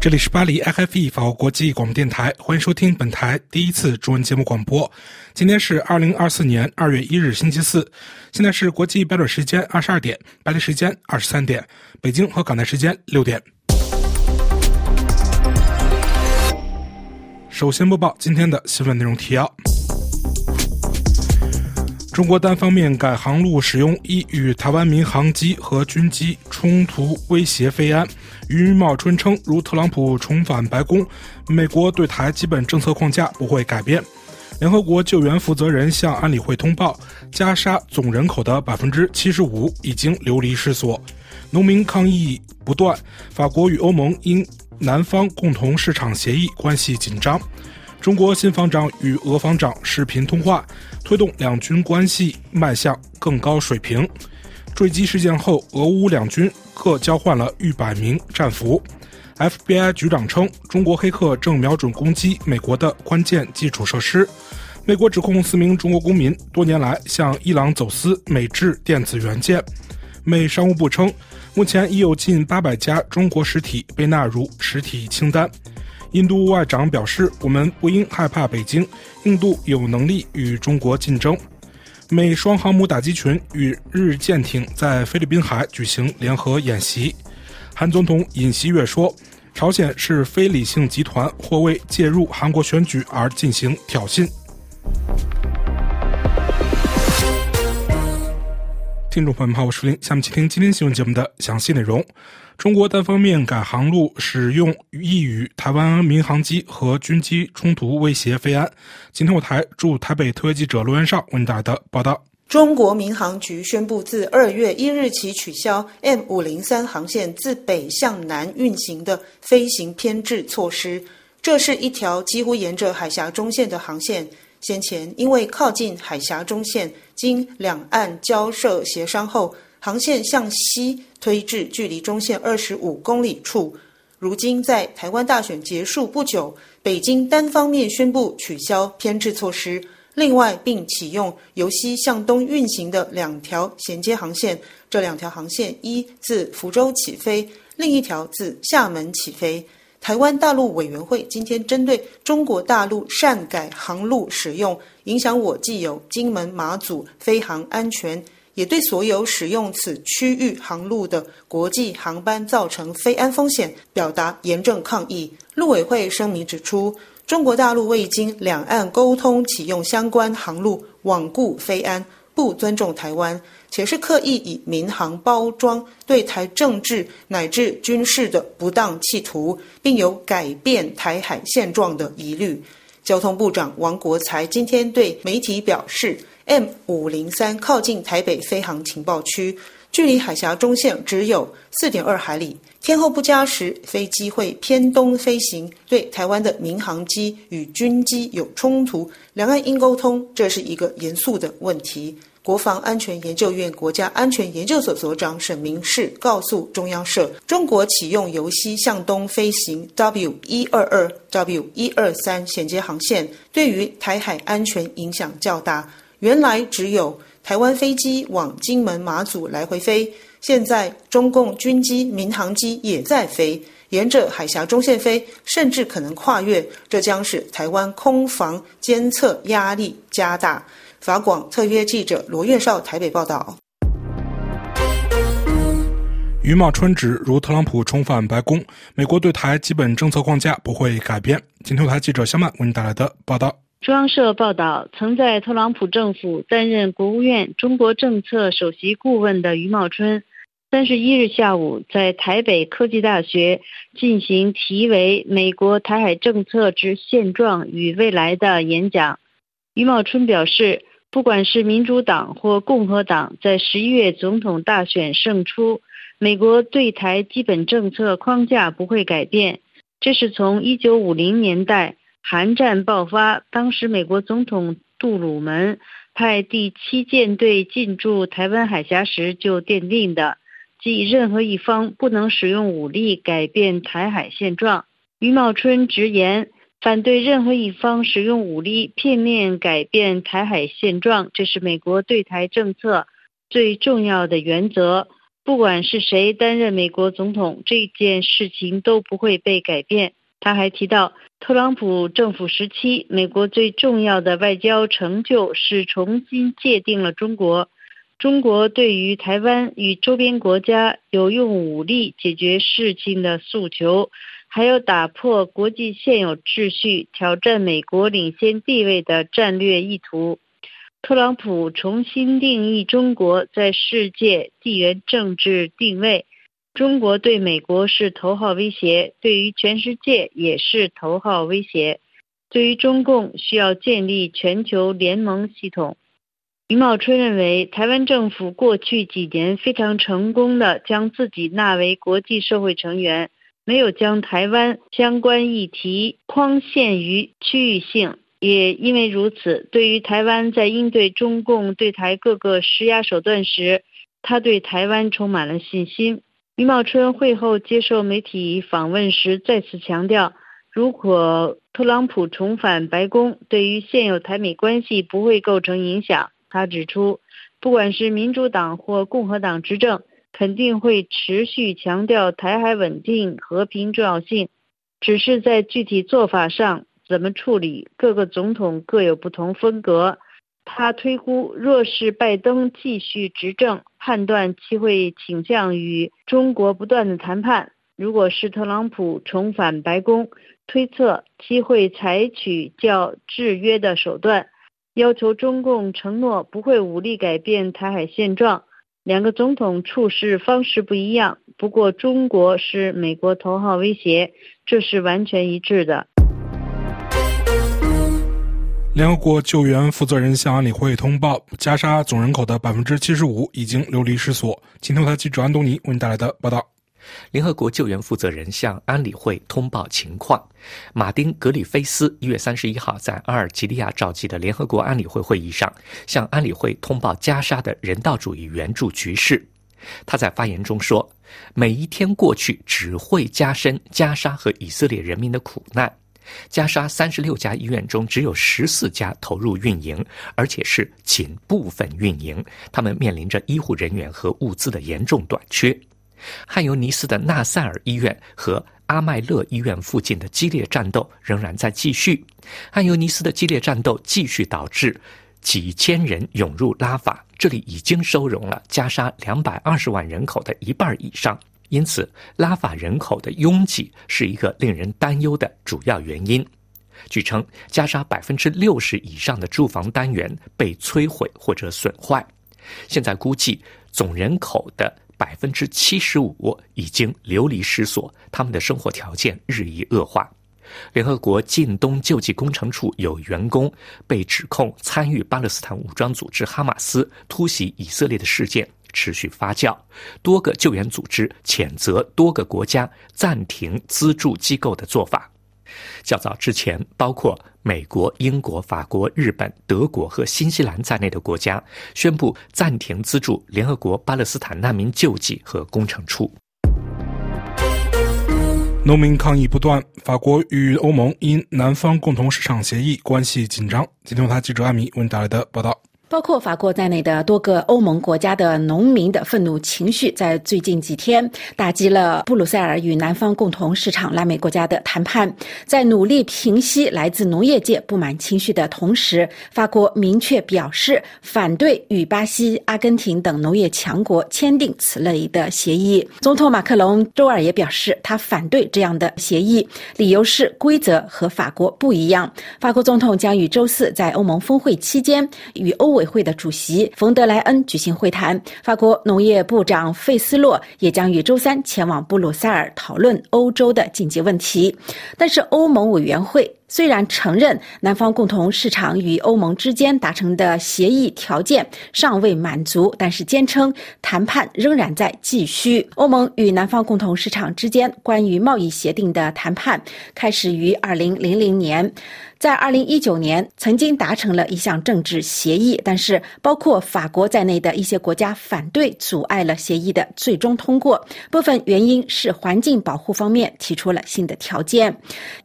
这里是巴黎 IFE 法国国际广播电台，欢迎收听本台第一次中文节目广播。今天是二零二四年二月一日，星期四，现在是国际标准时间二十二点，巴黎时间二十三点，北京和港台时间六点。首先播报今天的新闻内容提要。中国单方面改航路使用，一与台湾民航机和军机冲突威胁飞安。余茂春称，如特朗普重返白宫，美国对台基本政策框架不会改变。联合国救援负责人向安理会通报，加沙总人口的百分之七十五已经流离失所，农民抗议不断。法国与欧盟因南方共同市场协议关系紧张。中国新防长与俄防长视频通话，推动两军关系迈向更高水平。坠机事件后，俄乌两军各交换了逾百名战俘。FBI 局长称，中国黑客正瞄准攻击美国的关键基础设施。美国指控四名中国公民多年来向伊朗走私美制电子元件。美商务部称，目前已有近八百家中国实体被纳入实体清单。印度外长表示：“我们不应害怕北京，印度有能力与中国竞争。”美双航母打击群与日舰艇在菲律宾海举行联合演习。韩总统尹锡悦说：“朝鲜是非理性集团，或为介入韩国选举而进行挑衅。”听众朋友们好，我是林，下面请听今天新闻节目的详细内容。中国单方面改航路使用，意与台湾民航机和军机冲突威胁飞安。今天我台驻台北特约记者罗元绍为您带来的报道。中国民航局宣布，自二月一日起取消 M 五零三航线自北向南运行的飞行偏置措施。这是一条几乎沿着海峡中线的航线。先前因为靠近海峡中线，经两岸交涉协商后。航线向西推至距离中线二十五公里处。如今在台湾大选结束不久，北京单方面宣布取消偏置措施，另外并启用由西向东运行的两条衔接航线。这两条航线一自福州起飞，另一条自厦门起飞。台湾大陆委员会今天针对中国大陆擅改航路使用，影响我既有金门马祖飞航安全。也对所有使用此区域航路的国际航班造成非安风险表达严正抗议。陆委会声明指出，中国大陆未经两岸沟通启用相关航路，罔顾非安，不尊重台湾，且是刻意以民航包装对台政治乃至军事的不当企图，并有改变台海现状的疑虑。交通部长王国才今天对媒体表示。M 五零三靠近台北飞航情报区，距离海峡中线只有四点二海里。天候不佳时，飞机会偏东飞行，对台湾的民航机与军机有冲突，两岸应沟通，这是一个严肃的问题。国防安全研究院国家安全研究所所长沈明世告诉中央社：“中国启用由西向东飞行 W 一二二、W 一二三衔接航线，对于台海安全影响较大。”原来只有台湾飞机往金门、马祖来回飞，现在中共军机、民航机也在飞，沿着海峡中线飞，甚至可能跨越，这将使台湾空防监测压力加大。法广特约记者罗月绍台北报道。余茂春指，如特朗普重返白宫，美国对台基本政策框架不会改变。今天台记者肖曼为您带来的报道。中央社报道，曾在特朗普政府担任国务院中国政策首席顾问的余茂春，三十一日下午在台北科技大学进行题为《美国台海政策之现状与未来》的演讲。余茂春表示，不管是民主党或共和党在十一月总统大选胜出，美国对台基本政策框架不会改变。这是从一九五零年代。韩战爆发，当时美国总统杜鲁门派第七舰队进驻台湾海峡时就奠定的，即任何一方不能使用武力改变台海现状。余茂春直言，反对任何一方使用武力片面改变台海现状，这是美国对台政策最重要的原则。不管是谁担任美国总统，这件事情都不会被改变。他还提到，特朗普政府时期，美国最重要的外交成就是重新界定了中国。中国对于台湾与周边国家有用武力解决事情的诉求，还有打破国际现有秩序、挑战美国领先地位的战略意图。特朗普重新定义中国在世界地缘政治定位。中国对美国是头号威胁，对于全世界也是头号威胁。对于中共，需要建立全球联盟系统。余茂春认为，台湾政府过去几年非常成功的将自己纳为国际社会成员，没有将台湾相关议题框限于区域性。也因为如此，对于台湾在应对中共对台各个施压手段时，他对台湾充满了信心。余茂春会后接受媒体访问时再次强调，如果特朗普重返白宫，对于现有台美关系不会构成影响。他指出，不管是民主党或共和党执政，肯定会持续强调台海稳定和平重要性，只是在具体做法上怎么处理，各个总统各有不同风格。他推估，若是拜登继续执政，判断其会倾向于中国不断的谈判；如果是特朗普重返白宫，推测其会采取较制约的手段，要求中共承诺不会武力改变台海现状。两个总统处事方式不一样，不过中国是美国头号威胁，这是完全一致的。联合国救援负责人向安理会通报，加沙总人口的百分之七十五已经流离失所。请听台记者安东尼为你带来的报道。联合国救援负责人向安理会通报情况。马丁·格里菲斯一月三十一号在阿尔及利亚召集的联合国安理会会议上，向安理会通报加沙的人道主义援助局势。他在发言中说：“每一天过去，只会加深加沙和以色列人民的苦难。”加沙三十六家医院中只有十四家投入运营，而且是仅部分运营。他们面临着医护人员和物资的严重短缺。汉尤尼斯的纳赛尔医院和阿麦勒医院附近的激烈战斗仍然在继续。汉尤尼斯的激烈战斗继续导致几千人涌入拉法，这里已经收容了加沙两百二十万人口的一半以上。因此，拉法人口的拥挤是一个令人担忧的主要原因。据称，加沙百分之六十以上的住房单元被摧毁或者损坏。现在估计，总人口的百分之七十五已经流离失所，他们的生活条件日益恶化。联合国近东救济工程处有员工被指控参与巴勒斯坦武装组织哈马斯突袭以色列的事件。持续发酵，多个救援组织谴责多个国家暂停资助机构的做法。较早之前，包括美国、英国、法国、日本、德国和新西兰在内的国家宣布暂停资助联合国巴勒斯坦难民救济和工程处。农民抗议不断，法国与欧盟因南方共同市场协议关系紧张。今天，台记者艾米为你带来的报道。包括法国在内的多个欧盟国家的农民的愤怒情绪，在最近几天打击了布鲁塞尔与南方共同市场拉美国家的谈判。在努力平息来自农业界不满情绪的同时，法国明确表示反对与巴西、阿根廷等农业强国签订此类的协议。总统马克龙周二也表示，他反对这样的协议，理由是规则和法国不一样。法国总统将于周四在欧盟峰会期间与欧。委会的主席冯德莱恩举行会谈，法国农业部长费斯洛也将于周三前往布鲁塞尔讨论欧洲的紧急问题。但是，欧盟委员会虽然承认南方共同市场与欧盟之间达成的协议条件尚未满足，但是坚称谈判仍然在继续。欧盟与南方共同市场之间关于贸易协定的谈判开始于二零零零年。在二零一九年，曾经达成了一项政治协议，但是包括法国在内的一些国家反对，阻碍了协议的最终通过。部分原因是环境保护方面提出了新的条件。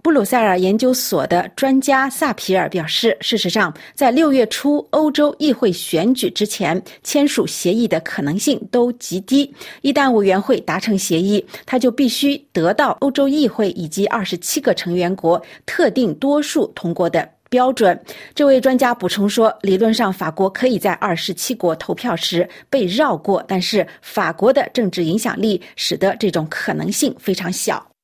布鲁塞尔研究所。所的专家萨皮尔表示，事实上，在六月初欧洲议会选举之前签署协议的可能性都极低。一旦委员会达成协议，他就必须得到欧洲议会以及二十七个成员国特定多数通过的。标准。这位专家补充说，理论上法国可以在二十七国投票时被绕过，但是法国的政治影响力使得这种可能性非常小。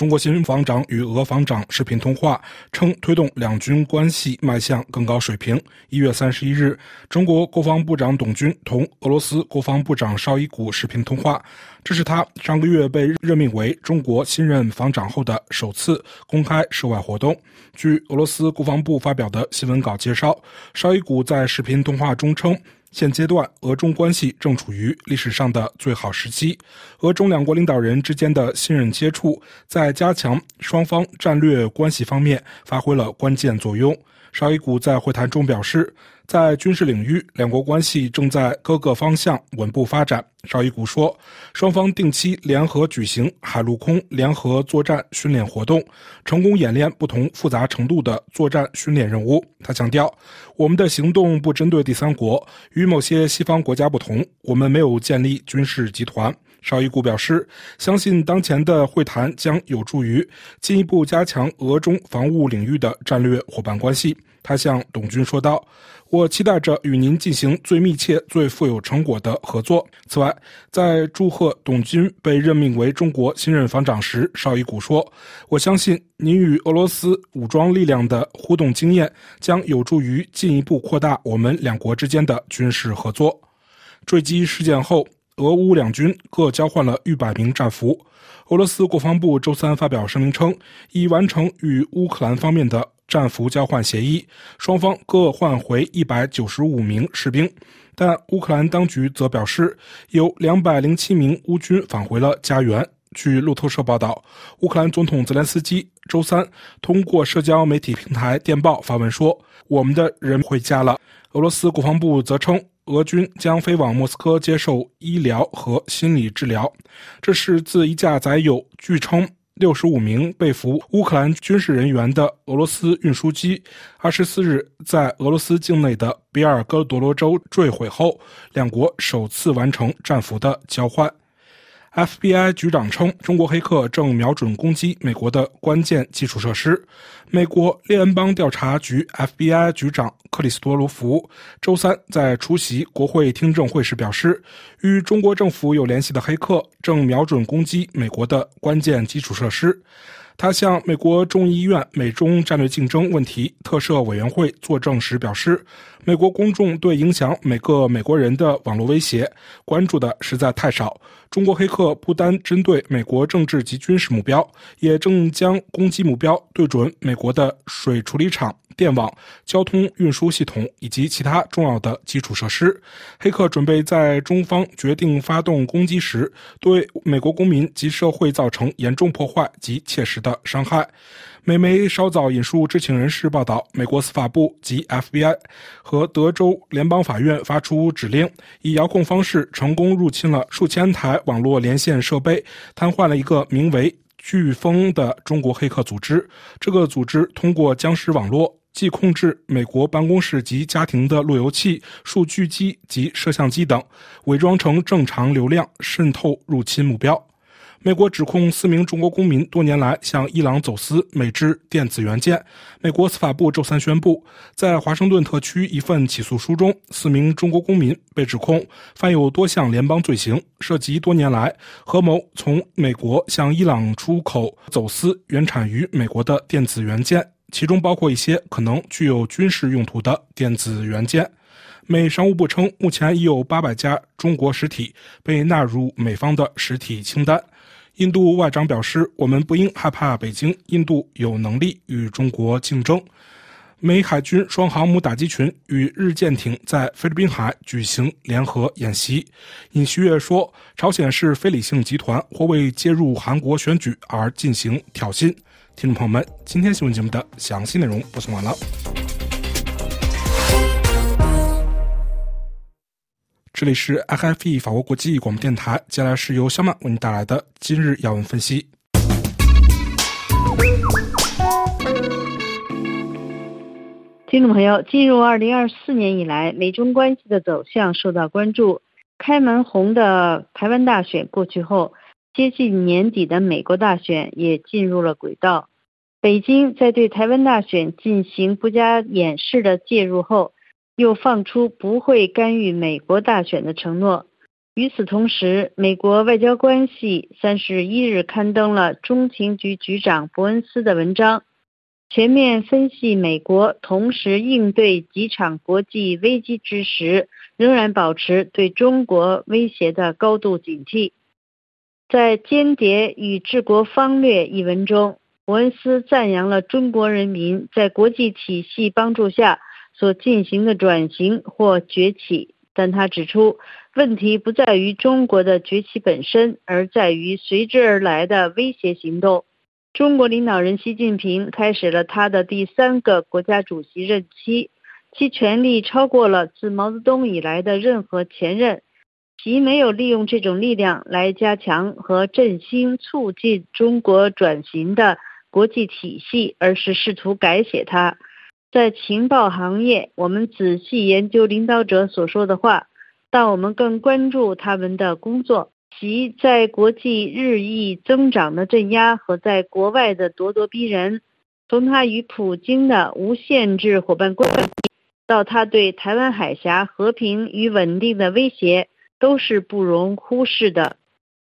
中国新防长与俄防长视频通话，称推动两军关系迈向更高水平。一月三十一日，中国国防部长董军同俄罗斯国防部长绍伊古视频通话，这是他上个月被任命为中国新任防长后的首次公开涉外活动。据俄罗斯国防部发表的新闻稿介绍，绍伊古在视频通话中称。现阶段，俄中关系正处于历史上的最好时期。俄中两国领导人之间的信任接触，在加强双方战略关系方面发挥了关键作用。绍伊古在会谈中表示。在军事领域，两国关系正在各个方向稳步发展。绍伊古说，双方定期联合举行海陆空联合作战训练活动，成功演练不同复杂程度的作战训练任务。他强调，我们的行动不针对第三国，与某些西方国家不同，我们没有建立军事集团。绍伊古表示，相信当前的会谈将有助于进一步加强俄中防务领域的战略伙伴关系。他向董军说道：“我期待着与您进行最密切、最富有成果的合作。”此外，在祝贺董军被任命为中国新任防长时，绍伊古说：“我相信您与俄罗斯武装力量的互动经验将有助于进一步扩大我们两国之间的军事合作。”坠机事件后，俄乌两军各交换了逾百名战俘。俄罗斯国防部周三发表声明称，已完成与乌克兰方面的。战俘交换协议，双方各换回一百九十五名士兵，但乌克兰当局则表示，有两百零七名乌军返回了家园。据路透社报道，乌克兰总统泽连斯基周三通过社交媒体平台电报发文说：“我们的人回家了。”俄罗斯国防部则称，俄军将飞往莫斯科接受医疗和心理治疗。这是自一架载有据称。六十五名被俘乌克兰军事人员的俄罗斯运输机，二十四日在俄罗斯境内的比尔哥罗德州坠毁后，两国首次完成战俘的交换。FBI 局长称，中国黑客正瞄准攻击美国的关键基础设施。美国联邦调查局 FBI 局长克里斯多罗夫周三在出席国会听证会时表示，与中国政府有联系的黑客正瞄准攻击美国的关键基础设施。他向美国众议院美中战略竞争问题特设委员会作证时表示，美国公众对影响每个美国人的网络威胁关注的实在太少。中国黑客不单针对美国政治及军事目标，也正将攻击目标对准美国的水处理厂。电网、交通运输系统以及其他重要的基础设施，黑客准备在中方决定发动攻击时，对美国公民及社会造成严重破坏及切实的伤害。美媒稍早引述知情人士报道，美国司法部及 FBI 和德州联邦法院发出指令，以遥控方式成功入侵了数千台网络连线设备，瘫痪了一个名为“飓风”的中国黑客组织。这个组织通过僵尸网络。既控制美国办公室及家庭的路由器、数据机及摄像机等，伪装成正常流量渗透入侵目标。美国指控四名中国公民多年来向伊朗走私美制电子元件。美国司法部周三宣布，在华盛顿特区一份起诉书中，四名中国公民被指控犯有多项联邦罪行，涉及多年来合谋从美国向伊朗出口走私原产于美国的电子元件。其中包括一些可能具有军事用途的电子元件。美商务部称，目前已有八百家中国实体被纳入美方的实体清单。印度外长表示：“我们不应害怕北京，印度有能力与中国竞争。”美海军双航母打击群与日舰艇在菲律宾海举行联合演习。尹锡悦说：“朝鲜是非理性集团，或为介入韩国选举而进行挑衅。”听众朋友们，今天新闻节目的详细内容播送完了。这里是 IFE 法国国际广播电台，接下来是由肖曼为您带来的今日要闻分析。听众朋友，进入二零二四年以来，美中关系的走向受到关注。开门红的台湾大选过去后，接近年底的美国大选也进入了轨道。北京在对台湾大选进行不加掩饰的介入后，又放出不会干预美国大选的承诺。与此同时，美国外交关系三十一日刊登了中情局局长伯恩斯的文章。全面分析美国同时应对几场国际危机之时，仍然保持对中国威胁的高度警惕。在《间谍与治国方略》一文中，伯恩斯赞扬了中国人民在国际体系帮助下所进行的转型或崛起，但他指出，问题不在于中国的崛起本身，而在于随之而来的威胁行动。中国领导人习近平开始了他的第三个国家主席任期，其权力超过了自毛泽东以来的任何前任。其没有利用这种力量来加强和振兴、促进中国转型的国际体系，而是试图改写它。在情报行业，我们仔细研究领导者所说的话，但我们更关注他们的工作。其在国际日益增长的镇压和在国外的咄咄逼人，从他与普京的无限制伙伴关系，到他对台湾海峡和平与稳定的威胁，都是不容忽视的。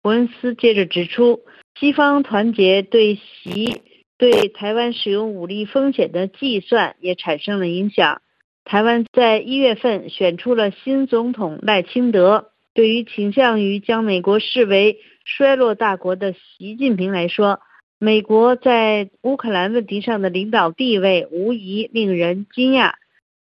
伯恩斯接着指出，西方团结对习对台湾使用武力风险的计算也产生了影响。台湾在一月份选出了新总统赖清德。对于倾向于将美国视为衰落大国的习近平来说，美国在乌克兰问题上的领导地位无疑令人惊讶。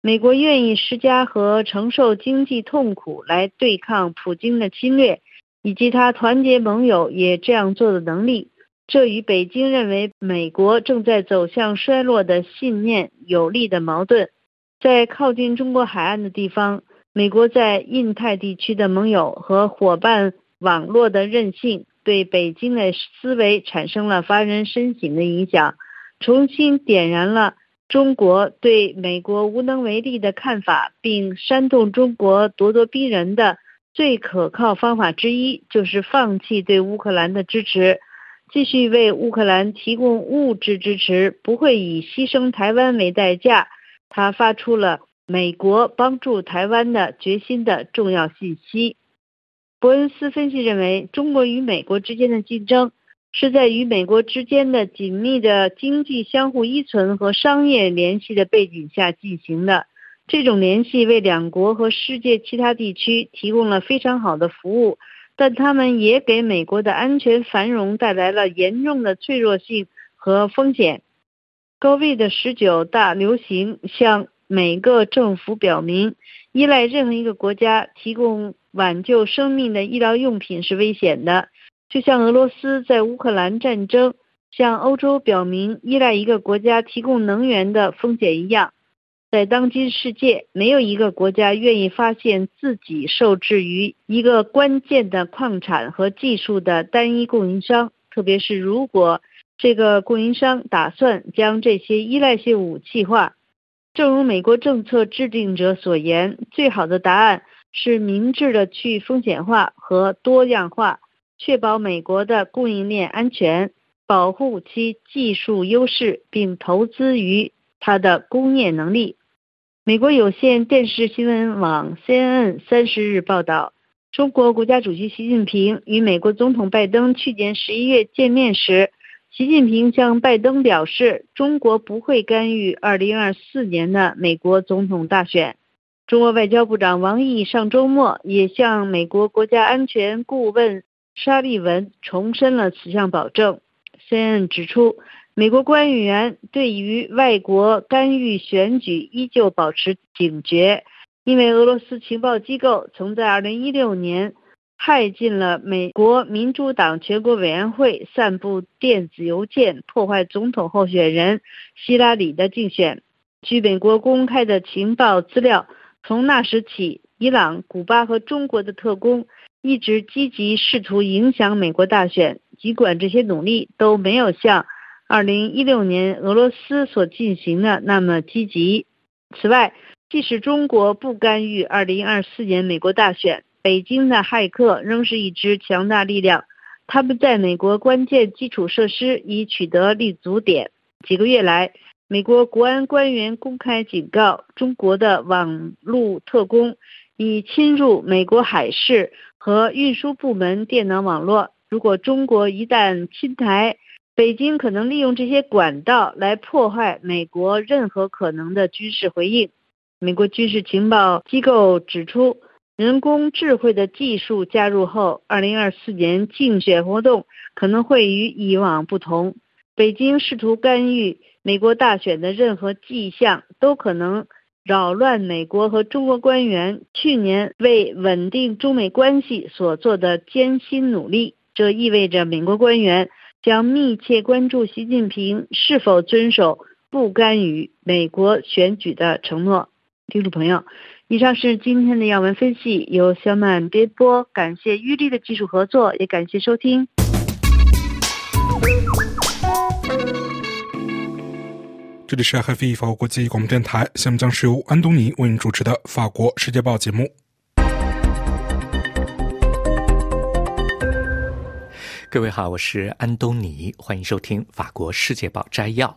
美国愿意施加和承受经济痛苦来对抗普京的侵略，以及他团结盟友也这样做的能力，这与北京认为美国正在走向衰落的信念有力的矛盾。在靠近中国海岸的地方。美国在印太地区的盟友和伙伴网络的韧性，对北京的思维产生了发人深省的影响，重新点燃了中国对美国无能为力的看法，并煽动中国咄咄逼人的最可靠方法之一，就是放弃对乌克兰的支持，继续为乌克兰提供物质支持，不会以牺牲台湾为代价。他发出了。美国帮助台湾的决心的重要信息。伯恩斯分析认为，中国与美国之间的竞争是在与美国之间的紧密的经济相互依存和商业联系的背景下进行的。这种联系为两国和世界其他地区提供了非常好的服务，但他们也给美国的安全繁荣带来了严重的脆弱性和风险。高位的十九大流行向。每个政府表明，依赖任何一个国家提供挽救生命的医疗用品是危险的，就像俄罗斯在乌克兰战争向欧洲表明依赖一个国家提供能源的风险一样。在当今世界，没有一个国家愿意发现自己受制于一个关键的矿产和技术的单一供应商，特别是如果这个供应商打算将这些依赖性武器化。正如美国政策制定者所言，最好的答案是明智的去风险化和多样化，确保美国的供应链安全，保护其技术优势，并投资于它的工业能力。美国有线电视新闻网 CNN 三十日报道，中国国家主席习近平与美国总统拜登去年十一月见面时。习近平向拜登表示，中国不会干预2024年的美国总统大选。中国外交部长王毅上周末也向美国国家安全顾问沙利文重申了此项保证。CNN 指出，美国官员对于外国干预选举依旧保持警觉，因为俄罗斯情报机构曾在2016年。派进了美国民主党全国委员会散布电子邮件，破坏总统候选人希拉里的竞选。据美国公开的情报资料，从那时起，伊朗、古巴和中国的特工一直积极试图影响美国大选，尽管这些努力都没有像2016年俄罗斯所进行的那么积极。此外，即使中国不干预2024年美国大选，北京的骇客仍是一支强大力量。他们在美国关键基础设施已取得立足点。几个月来，美国国安官员公开警告，中国的网络特工已侵入美国海事和运输部门电脑网络。如果中国一旦侵台，北京可能利用这些管道来破坏美国任何可能的军事回应。美国军事情报机构指出。人工智慧的技术加入后，二零二四年竞选活动可能会与以往不同。北京试图干预美国大选的任何迹象，都可能扰乱美国和中国官员去年为稳定中美关系所做的艰辛努力。这意味着美国官员将密切关注习近平是否遵守不干预美国选举的承诺。听众朋友。以上是今天的要闻分析，由小满编播。感谢玉丽的技术合作，也感谢收听。这里是 FV 法国国际广播电台，下面将是由安东尼为您主持的《法国世界报》节目。各位好，我是安东尼，欢迎收听《法国世界报》摘要。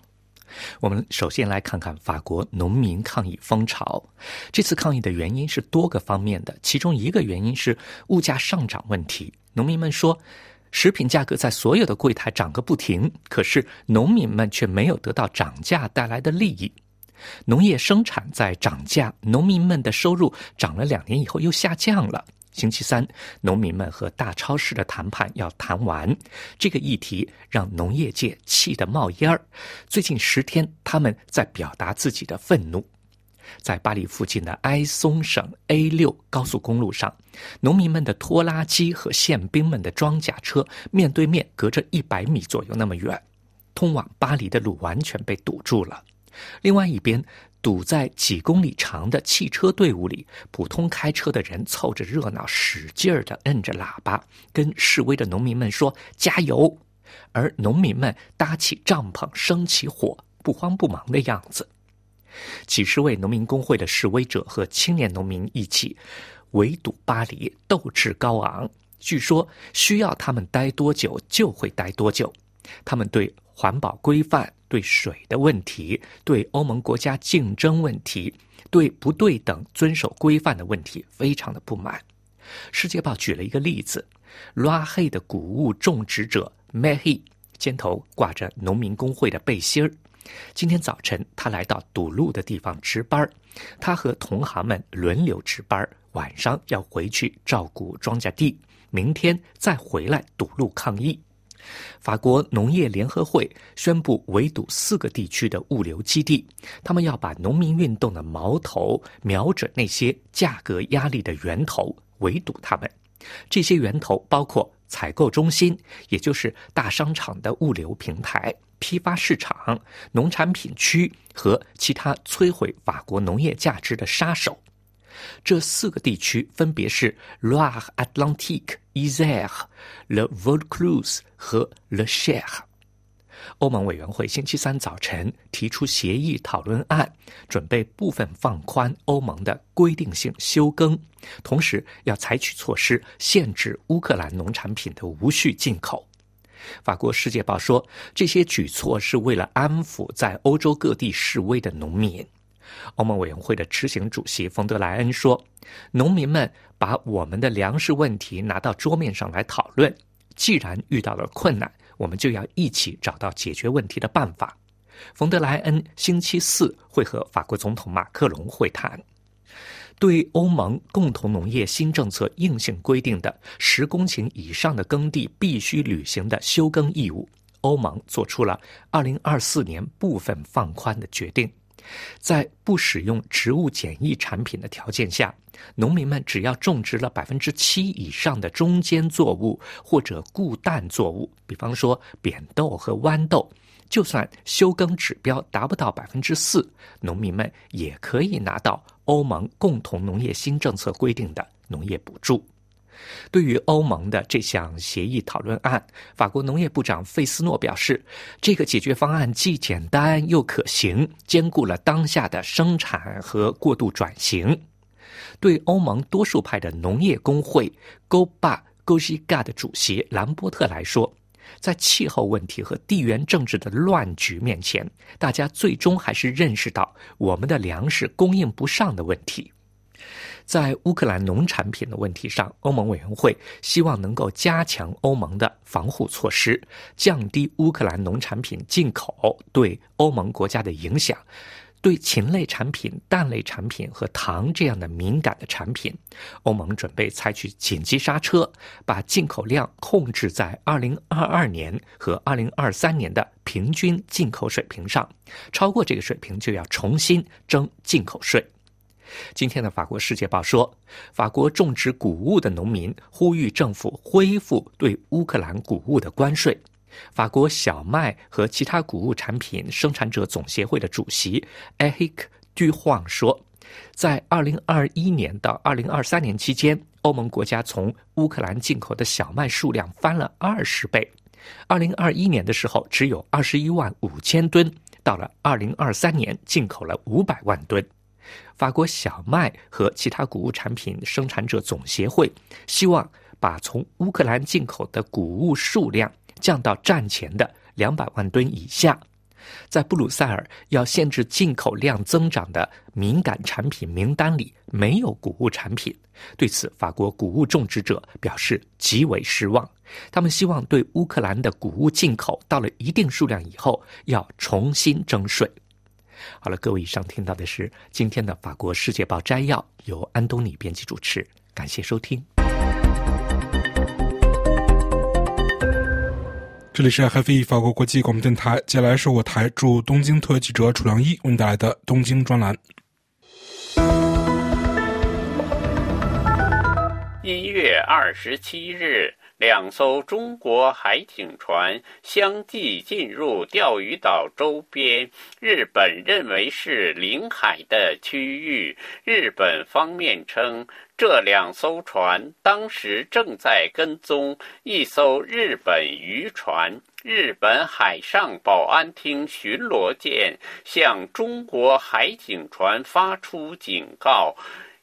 我们首先来看看法国农民抗议风潮。这次抗议的原因是多个方面的，其中一个原因是物价上涨问题。农民们说，食品价格在所有的柜台涨个不停，可是农民们却没有得到涨价带来的利益。农业生产在涨价，农民们的收入涨了两年以后又下降了。星期三，农民们和大超市的谈判要谈完，这个议题让农业界气得冒烟儿。最近十天，他们在表达自己的愤怒。在巴黎附近的埃松省 A 六高速公路上，农民们的拖拉机和宪兵们的装甲车面对面，隔着一百米左右那么远，通往巴黎的路完全被堵住了。另外一边。堵在几公里长的汽车队伍里，普通开车的人凑着热闹，使劲儿地摁着喇叭，跟示威的农民们说“加油”，而农民们搭起帐篷，生起火，不慌不忙的样子。几十位农民工会的示威者和青年农民一起围堵巴黎，斗志高昂。据说需要他们待多久就会待多久。他们对环保规范。对水的问题，对欧盟国家竞争问题，对不对等遵守规范的问题，非常的不满。世界报举了一个例子：拉黑的谷物种植者 Mahi 肩头挂着农民工会的背心儿。今天早晨，他来到堵路的地方值班他和同行们轮流值班晚上要回去照顾庄稼地，明天再回来堵路抗议。法国农业联合会宣布围堵四个地区的物流基地，他们要把农民运动的矛头瞄准那些价格压力的源头，围堵他们。这些源头包括采购中心，也就是大商场的物流平台、批发市场、农产品区和其他摧毁法国农业价值的杀手。这四个地区分别是 Loire Atlantique、Isère、Le Vaucluse 和 Le Cher。欧盟委员会星期三早晨提出协议讨论案，准备部分放宽欧盟的规定性休耕，同时要采取措施限制乌克兰农产品的无序进口。法国《世界报》说，这些举措是为了安抚在欧洲各地示威的农民。欧盟委员会的执行主席冯德莱恩说：“农民们把我们的粮食问题拿到桌面上来讨论。既然遇到了困难，我们就要一起找到解决问题的办法。”冯德莱恩星期四会和法国总统马克龙会谈。对欧盟共同农业新政策硬性规定的十公顷以上的耕地必须履行的休耕义务，欧盟做出了二零二四年部分放宽的决定。在不使用植物检疫产品的条件下，农民们只要种植了百分之七以上的中间作物或者固氮作物，比方说扁豆和豌豆，就算休耕指标达不到百分之四，农民们也可以拿到欧盟共同农业新政策规定的农业补助。对于欧盟的这项协议讨论案，法国农业部长费斯诺表示，这个解决方案既简单又可行，兼顾了当下的生产和过度转型。对欧盟多数派的农业工会 GOBA g o i g a 的主席兰波特来说，在气候问题和地缘政治的乱局面前，大家最终还是认识到我们的粮食供应不上的问题。在乌克兰农产品的问题上，欧盟委员会希望能够加强欧盟的防护措施，降低乌克兰农产品进口对欧盟国家的影响。对禽类产品、蛋类产品和糖这样的敏感的产品，欧盟准备采取紧急刹车，把进口量控制在2022年和2023年的平均进口水平上。超过这个水平，就要重新征进口税。今天的《法国世界报》说，法国种植谷物的农民呼吁政府恢复对乌克兰谷物的关税。法国小麦和其他谷物产品生产者总协会的主席埃希克·杜晃说，在2021年到2023年期间，欧盟国家从乌克兰进口的小麦数量翻了二十倍。2021年的时候只有21万五千吨，到了2023年进口了500万吨。法国小麦和其他谷物产品生产者总协会希望把从乌克兰进口的谷物数量。降到战前的两百万吨以下，在布鲁塞尔要限制进口量增长的敏感产品名单里没有谷物产品。对此，法国谷物种植者表示极为失望。他们希望对乌克兰的谷物进口到了一定数量以后要重新征税。好了，各位，以上听到的是今天的《法国世界报》摘要，由安东尼编辑主持。感谢收听。这里是 FV 法国国际广播电台，接下来是我台驻东京特约记者楚良一为您带来的东京专栏。一月二十七日，两艘中国海警船相继进入钓鱼岛周边，日本认为是领海的区域。日本方面称。这两艘船当时正在跟踪一艘日本渔船。日本海上保安厅巡逻舰向中国海警船发出警告，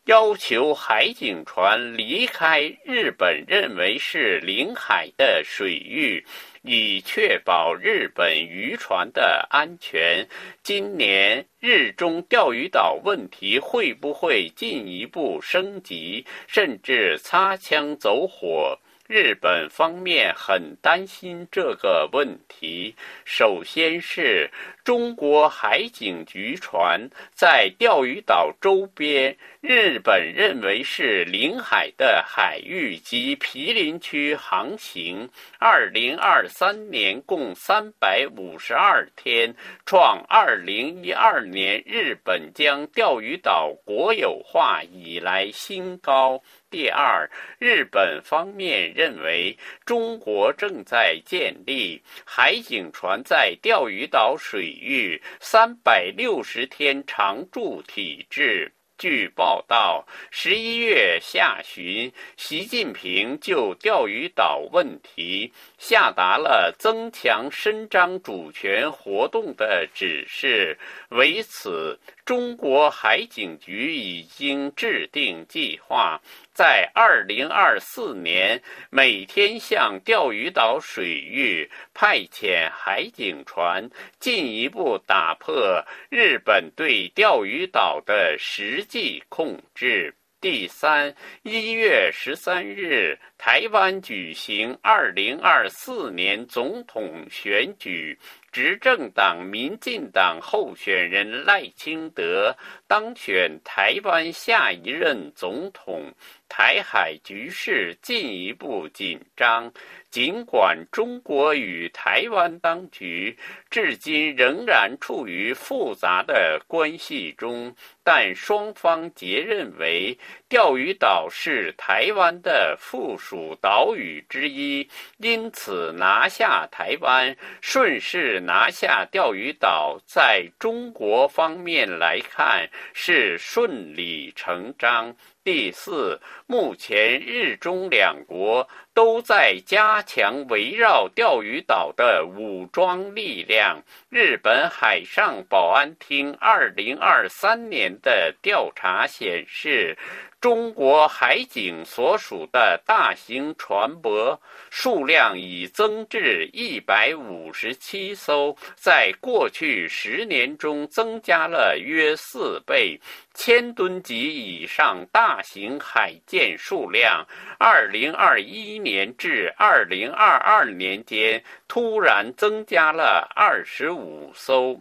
要求海警船离开日本认为是领海的水域。以确保日本渔船的安全。今年日中钓鱼岛问题会不会进一步升级，甚至擦枪走火？日本方面很担心这个问题。首先是中国海警局船在钓鱼岛周边，日本认为是领海的海域及毗邻区航行。二零二三年共三百五十二天，创二零一二年日本将钓鱼岛国有化以来新高。第二，日本方面认为中国正在建立海警船在钓鱼岛水域三百六十天常驻体制。据报道，十一月下旬，习近平就钓鱼岛问题下达了增强伸张主权活动的指示。为此，中国海警局已经制定计划，在二零二四年每天向钓鱼岛水域派遣海警船，进一步打破日本对钓鱼岛的实际控制。第三，一月十三日，台湾举行二零二四年总统选举。执政党民进党候选人赖清德当选台湾下一任总统，台海局势进一步紧张。尽管中国与台湾当局至今仍然处于复杂的关系中，但双方皆认为钓鱼岛是台湾的附属岛屿之一，因此拿下台湾，顺势拿下钓鱼岛，在中国方面来看是顺理成章。第四，目前日中两国都在加强围绕钓鱼岛的武装力量。日本海上保安厅二零二三年的调查显示。中国海警所属的大型船舶数量已增至一百五十七艘，在过去十年中增加了约四倍。千吨级以上大型海舰数量，二零二一年至二零二二年间突然增加了二十五艘。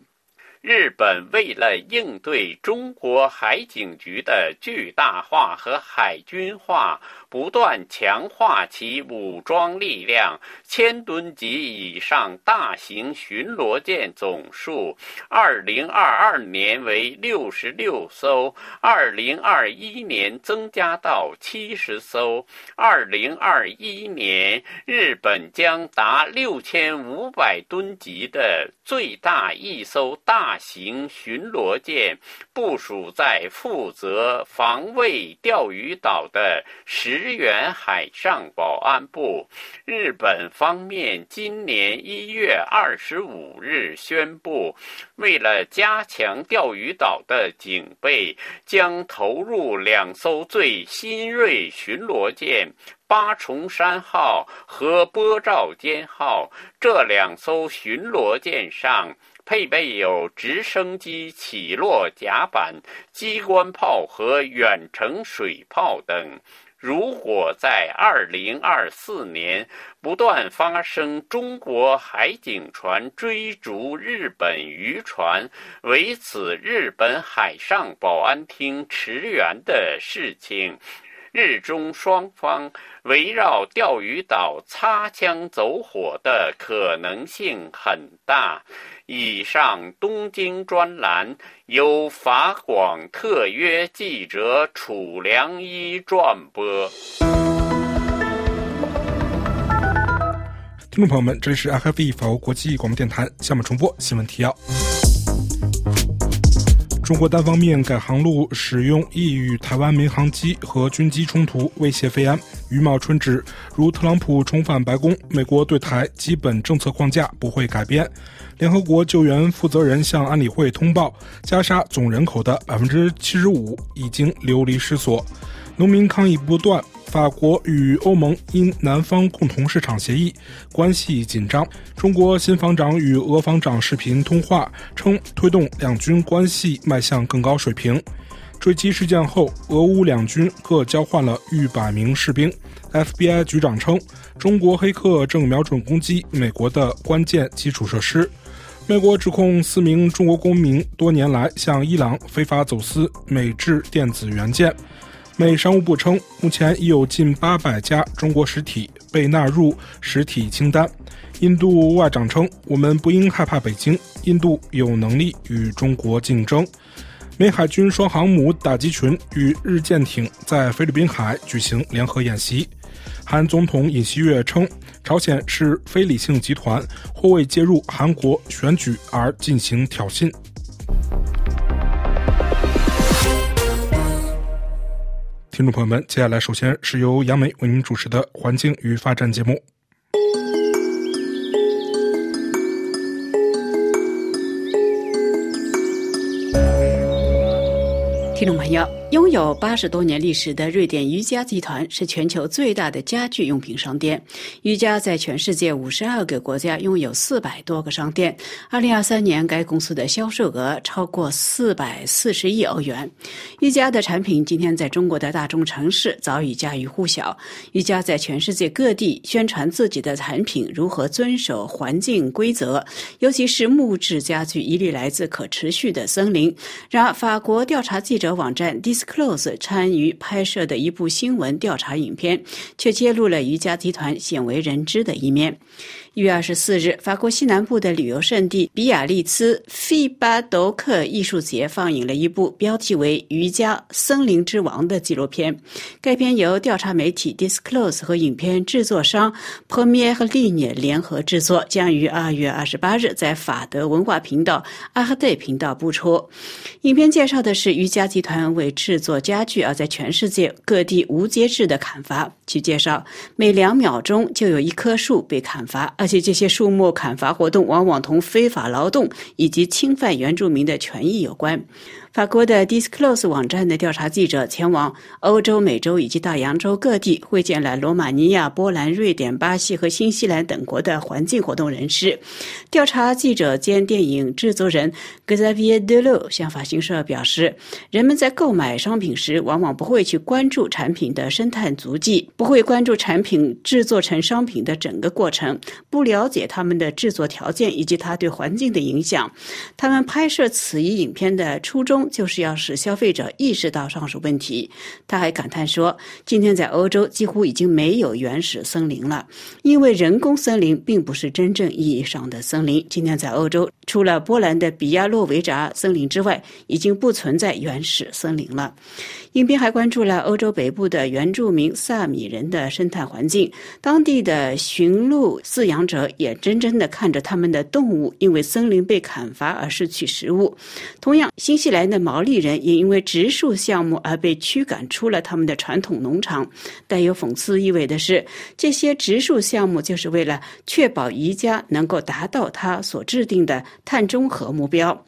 日本为了应对中国海警局的巨大化和海军化。不断强化其武装力量，千吨级以上大型巡逻舰总数，二零二二年为六十六艘，二零二一年增加到七十艘，二零二一年日本将达六千五百吨级的最大一艘大型巡逻舰部署在负责防卫钓鱼岛的十。支援海上保安部，日本方面今年一月二十五日宣布，为了加强钓鱼岛的警备，将投入两艘最新锐巡逻舰“八重山号”和“波照间号”。这两艘巡逻舰上配备有直升机起落甲板、机关炮和远程水炮等。如果在二零二四年不断发生中国海警船追逐日本渔船，为此日本海上保安厅驰援的事情，日中双方围绕钓鱼岛擦枪走火的可能性很大。以上东京专栏由法广特约记者楚良一转播。听众朋友们，这里是 RFE 法国国际广播电台，下面重播新闻提要。中国单方面改航路使用易与台湾民航机和军机冲突，威胁菲安。余茂春指，如特朗普重返白宫，美国对台基本政策框架不会改变。联合国救援负责人向安理会通报，加沙总人口的百分之七十五已经流离失所，农民抗议不断。法国与欧盟因南方共同市场协议关系紧张。中国新防长与俄防长视频通话，称推动两军关系迈向更高水平。坠机事件后，俄乌两军各交换了逾百名士兵。FBI 局长称，中国黑客正瞄准攻击美国的关键基础设施。美国指控四名中国公民多年来向伊朗非法走私美制电子元件。美商务部称，目前已有近八百家中国实体被纳入实体清单。印度外长称，我们不应害怕北京，印度有能力与中国竞争。美海军双航母打击群与日舰艇在菲律宾海举行联合演习。韩总统尹锡悦称，朝鲜是非理性集团，或为介入韩国选举而进行挑衅。听众朋友们，接下来首先是由杨梅为您主持的《环境与发展》节目。听众朋友。拥有八十多年历史的瑞典瑜伽集团是全球最大的家具用品商店。瑜伽在全世界五十二个国家拥有四百多个商店。二零二三年，该公司的销售额超过四百四十亿欧元。瑜伽的产品今天在中国的大中城市早已家喻户晓。瑜伽在全世界各地宣传自己的产品如何遵守环境规则，尤其是木质家具一律来自可持续的森林。然而，法国调查记者网站 Close 参与拍摄的一部新闻调查影片，却揭露了瑜伽集团鲜为人知的一面。一月二十四日，法国西南部的旅游胜地比亚利兹费巴斗克艺术节放映了一部标题为《瑜伽森林之王》的纪录片。该片由调查媒体 Disclose 和影片制作商 Premier l i n e 联合制作，将于二月二十八日在法德文化频道阿赫戴频道播出。影片介绍的是瑜伽集团为制作家具而在全世界各地无节制的砍伐。据介绍，每两秒钟就有一棵树被砍伐。且这些树木砍伐活动往往同非法劳动以及侵犯原住民的权益有关。法国的 Disclose 网站的调查记者前往欧洲、美洲以及大洋洲各地，会见了罗马尼亚、波兰、瑞典、巴西和新西兰等国的环境活动人士。调查记者兼电影制作人 Xavier Delo 向法新社表示，人们在购买商品时，往往不会去关注产品的生态足迹，不会关注产品制作成商品的整个过程，不了解他们的制作条件以及它对环境的影响。他们拍摄此一影片的初衷。就是要使消费者意识到上述问题。他还感叹说：“今天在欧洲几乎已经没有原始森林了，因为人工森林并不是真正意义上的森林。今天在欧洲，除了波兰的比亚洛维扎森林之外，已经不存在原始森林了。”影片还关注了欧洲北部的原住民萨米人的生态环境，当地的驯鹿饲养者也真真的看着他们的动物因为森林被砍伐而失去食物。同样，新西兰的毛利人也因为植树项目而被驱赶出了他们的传统农场。带有讽刺意味的是，这些植树项目就是为了确保宜家能够达到他所制定的碳中和目标。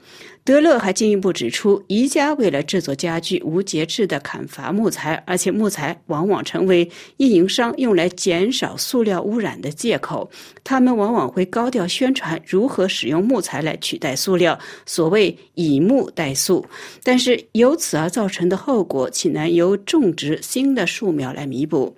德勒还进一步指出，宜家为了制作家具无节制的砍伐木材，而且木材往往成为运营商用来减少塑料污染的借口。他们往往会高调宣传如何使用木材来取代塑料，所谓以木代塑。但是由此而造成的后果，岂能由种植新的树苗来弥补？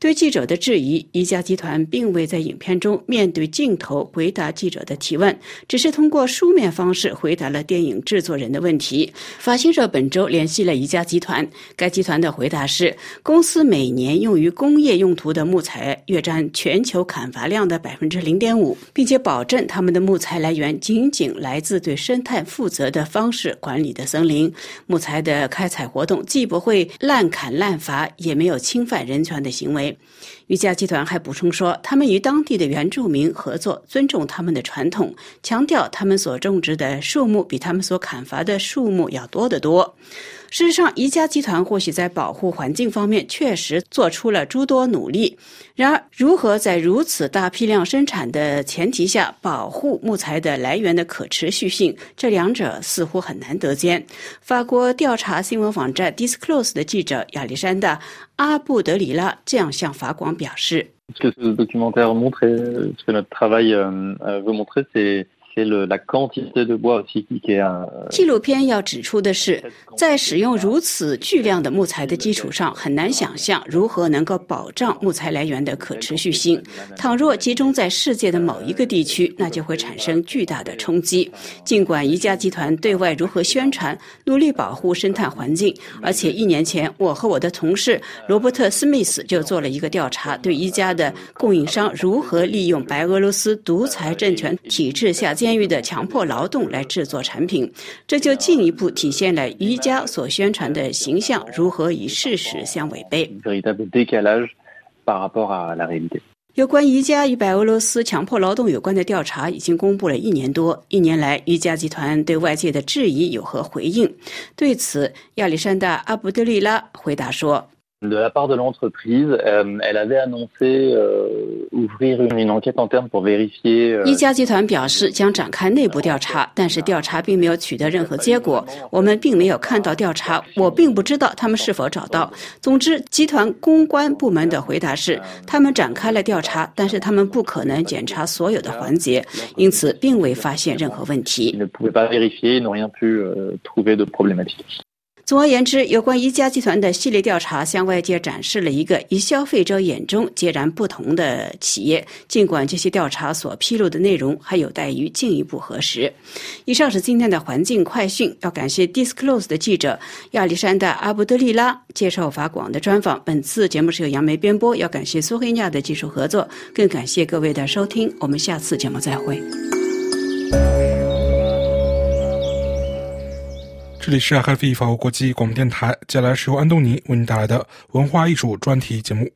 对记者的质疑，宜家集团并未在影片中面对镜头回答记者的提问，只是通过书面方式回答了电影制作人的问题。法新社本周联系了宜家集团，该集团的回答是：公司每年用于工业用途的木材约占全球砍伐量的百分之零点五，并且保证他们的木材来源仅仅来自对生态负责的方式管理的森林。木材的开采活动既不会滥砍滥伐，也没有侵犯人权的行为。瑜伽集团还补充说，他们与当地的原住民合作，尊重他们的传统，强调他们所种植的树木比他们所砍伐的树木要多得多。事实上，宜家集团或许在保护环境方面确实做出了诸多努力。然而，如何在如此大批量生产的前提下保护木材的来源的可持续性，这两者似乎很难得兼。法国调查新闻网站 Disclose 的记者亚历山大·阿布德里拉这样向法广表示。纪录片要指出的是，在使用如此巨量的木材的基础上，很难想象如何能够保障木材来源的可持续性。倘若集中在世界的某一个地区，那就会产生巨大的冲击。尽管宜家集团对外如何宣传，努力保护生态环境，而且一年前，我和我的同事罗伯特·斯密斯就做了一个调查，对宜家的供应商如何利用白俄罗斯独裁政权体制下监狱的强迫劳动来制作产品，这就进一步体现了瑜伽所宣传的形象如何与事实相违背。有关宜家与白俄罗斯强迫劳动有关的调查已经公布了一年多，一年来宜家集团对外界的质疑有何回应？对此，亚历山大·阿卜德利拉回答说。De la part de l'entreprise, elle avait annoncé ouvrir une enquête interne pour vérifier. 一家集团表示将展开内部调查，但是调查并没有取得任何结果。我们并没有看到调查，我并不知道他们是否找到。总之，集团公关部门的回答是，他们展开了调查，但是他们不可能检查所有的环节，因此并未发现任何问题。总而言之，有关宜家集团的系列调查向外界展示了一个以消费者眼中截然不同的企业。尽管这些调查所披露的内容还有待于进一步核实。以上是今天的环境快讯，要感谢 Disclose 的记者亚历山大·阿布德利拉接受法广的专访。本次节目是由杨梅编播，要感谢苏黑亚的技术合作，更感谢各位的收听。我们下次节目再会。这里是 f 菲法国国际广播电台，接下来是由安东尼为您带来的文化艺术专题节目。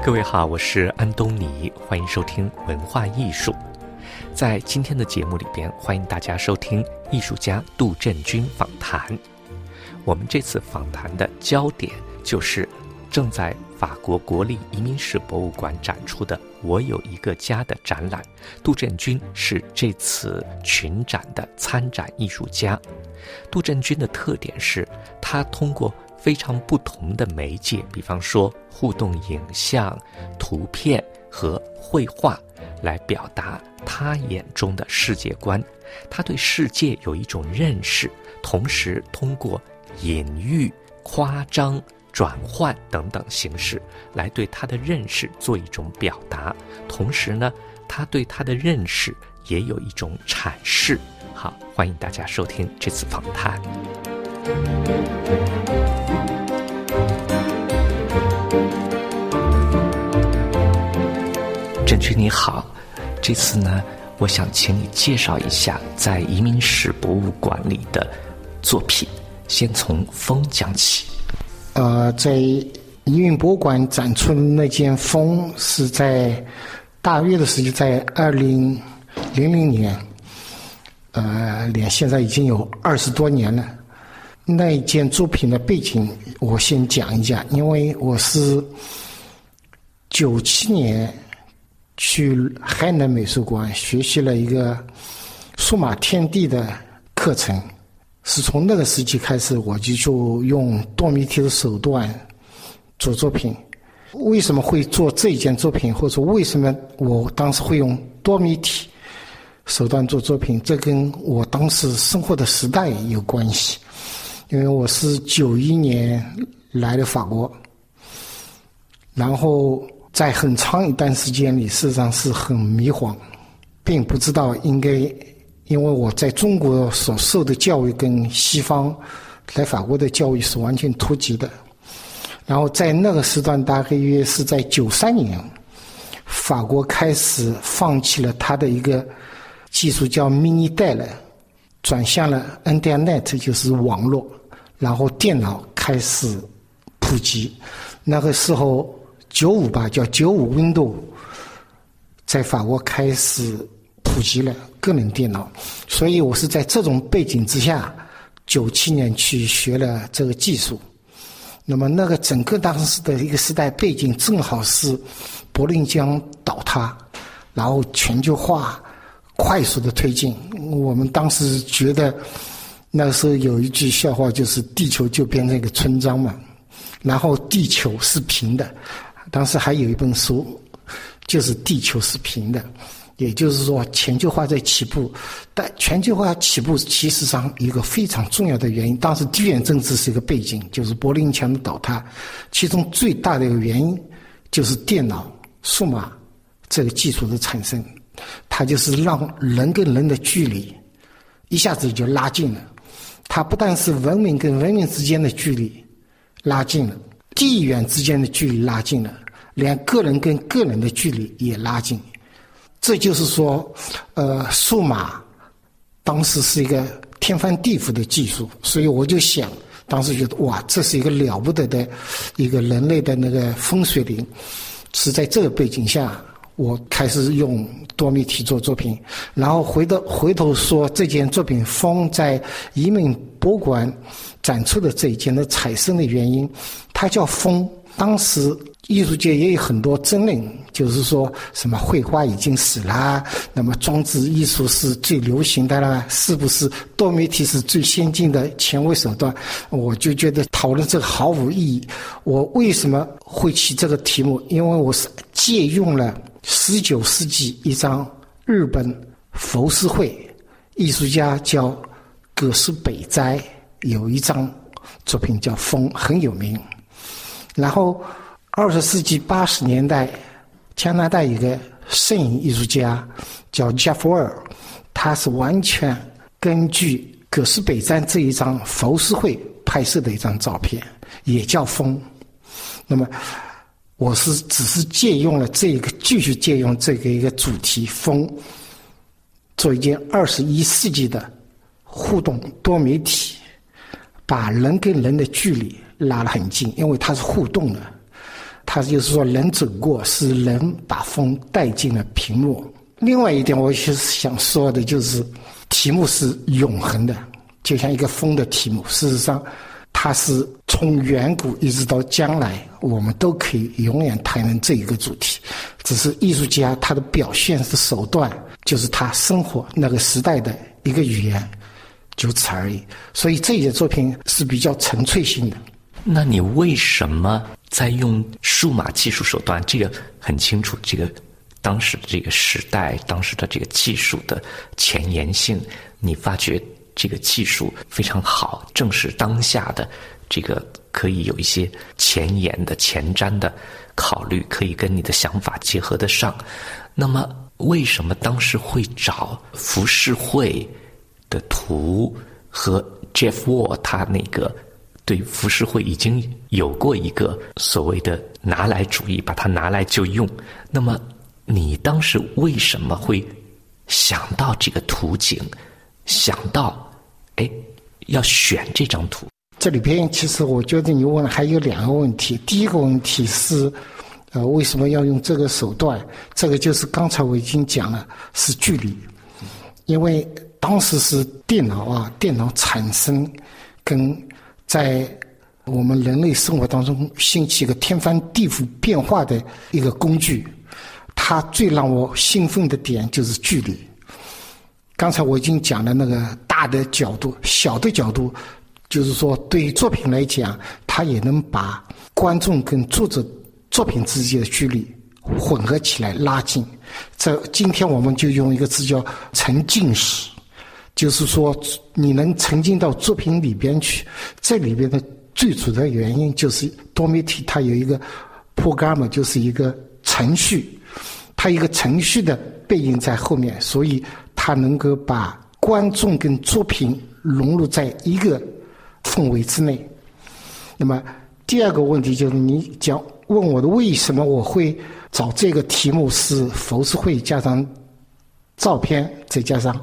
各位好，我是安东尼，欢迎收听文化艺术。在今天的节目里边，欢迎大家收听艺术家杜振军访谈。我们这次访谈的焦点就是正在法国国立移民史博物馆展出的《我有一个家》的展览。杜振军是这次群展的参展艺术家。杜振军的特点是他通过非常不同的媒介，比方说互动影像、图片和绘画，来表达他眼中的世界观。他对世界有一种认识，同时通过。隐喻、夸张、转换等等形式，来对他的认识做一种表达。同时呢，他对他的认识也有一种阐释。好，欢迎大家收听这次访谈。郑军你好，这次呢，我想请你介绍一下在移民史博物馆里的作品。先从风讲起。呃，在移民博物馆展出的那件风是在大约的时间在二零零零年，呃，连现在已经有二十多年了。那一件作品的背景我先讲一下，因为我是九七年去海南美术馆学习了一个数码天地的课程。是从那个时期开始，我就就用多媒体的手段做作品。为什么会做这一件作品，或者说为什么我当时会用多媒体手段做作品？这跟我当时生活的时代有关系。因为我是九一年来的法国，然后在很长一段时间里，事实上是很迷惘，并不知道应该。因为我在中国所受的教育跟西方来法国的教育是完全脱节的，然后在那个时段，大概约是在九三年，法国开始放弃了它的一个技术叫 mini 带了，转向了 Internet，就是网络，然后电脑开始普及。那个时候九五吧，叫九五 Window，在法国开始普及了。个人电脑，所以我是在这种背景之下，九七年去学了这个技术。那么那个整个当时的一个时代背景，正好是柏林江倒塌，然后全球化快速的推进。我们当时觉得，那时候有一句笑话，就是地球就变成一个村庄嘛，然后地球是平的。当时还有一本书，就是地球是平的。也就是说，全球化在起步，但全球化起步其实上一个非常重要的原因，当时地缘政治是一个背景，就是柏林墙的倒塌，其中最大的一个原因就是电脑、数码这个技术的产生，它就是让人跟人的距离一下子就拉近了，它不但是文明跟文明之间的距离拉近了，地缘之间的距离拉近了，连个人跟个人的距离也拉近。这就是说，呃，数码当时是一个天翻地覆的技术，所以我就想，当时觉得哇，这是一个了不得的一个人类的那个风水林。是在这个背景下，我开始用多媒体做作品。然后回头回头说这件作品风在移民博物馆展出的这一件的产生的原因，它叫风。当时艺术界也有很多争论，就是说什么绘画已经死了，那么装置艺术是最流行的了，是不是多媒体是最先进的前卫手段？我就觉得讨论这个毫无意义。我为什么会起这个题目？因为我是借用了十九世纪一张日本浮世绘艺术家叫葛饰北斋有一张作品叫《风》，很有名，然后。二十世纪八十年代，加拿大一个摄影艺术家叫 Jeff Wall，他是完全根据葛斯北站这一张浮世绘拍摄的一张照片，也叫风。那么，我是只是借用了这个，继续借用这个一个主题风，做一件二十一世纪的互动多媒体，把人跟人的距离拉得很近，因为它是互动的。他就是说，人走过是人把风带进了屏幕。另外一点，我其实想说的就是，题目是永恒的，就像一个风的题目。事实上，它是从远古一直到将来，我们都可以永远谈论这一个主题。只是艺术家他的表现的手段，就是他生活那个时代的一个语言，就此而已。所以这些作品是比较纯粹性的。那你为什么在用数码技术手段？这个很清楚，这个当时的这个时代，当时的这个技术的前沿性，你发觉这个技术非常好，正是当下的这个可以有一些前沿的前瞻的考虑，可以跟你的想法结合得上。那么，为什么当时会找浮世绘的图和 Jeff Wall 他那个？对浮世绘已经有过一个所谓的拿来主义，把它拿来就用。那么，你当时为什么会想到这个图景，想到哎要选这张图？这里边其实我觉得你问还有两个问题。第一个问题是，呃，为什么要用这个手段？这个就是刚才我已经讲了，是距离，因为当时是电脑啊，电脑产生跟。在我们人类生活当中兴起一个天翻地覆变化的一个工具，它最让我兴奋的点就是距离。刚才我已经讲了那个大的角度、小的角度，就是说对作品来讲，它也能把观众跟作者作品之间的距离混合起来拉近。这今天我们就用一个字叫沉浸式。就是说，你能沉浸到作品里边去，这里边的最主要原因就是多媒体它有一个 program，就是一个程序，它一个程序的背影在后面，所以它能够把观众跟作品融入在一个氛围之内。那么第二个问题就是你讲问我的为什么我会找这个题目是浮世绘加上照片再加上。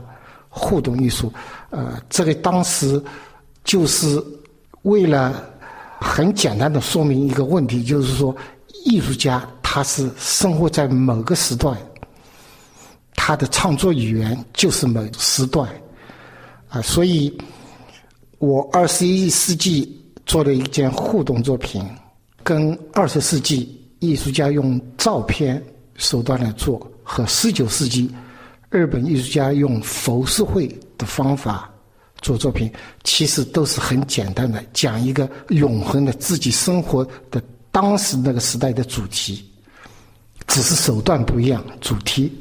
互动艺术，呃，这个当时就是为了很简单的说明一个问题，就是说，艺术家他是生活在某个时段，他的创作语言就是某时段，啊，所以我二十一世纪做了一件互动作品，跟二十世纪艺术家用照片手段来做，和十九世纪。日本艺术家用浮世绘的方法做作品，其实都是很简单的，讲一个永恒的自己生活的当时那个时代的主题，只是手段不一样，主题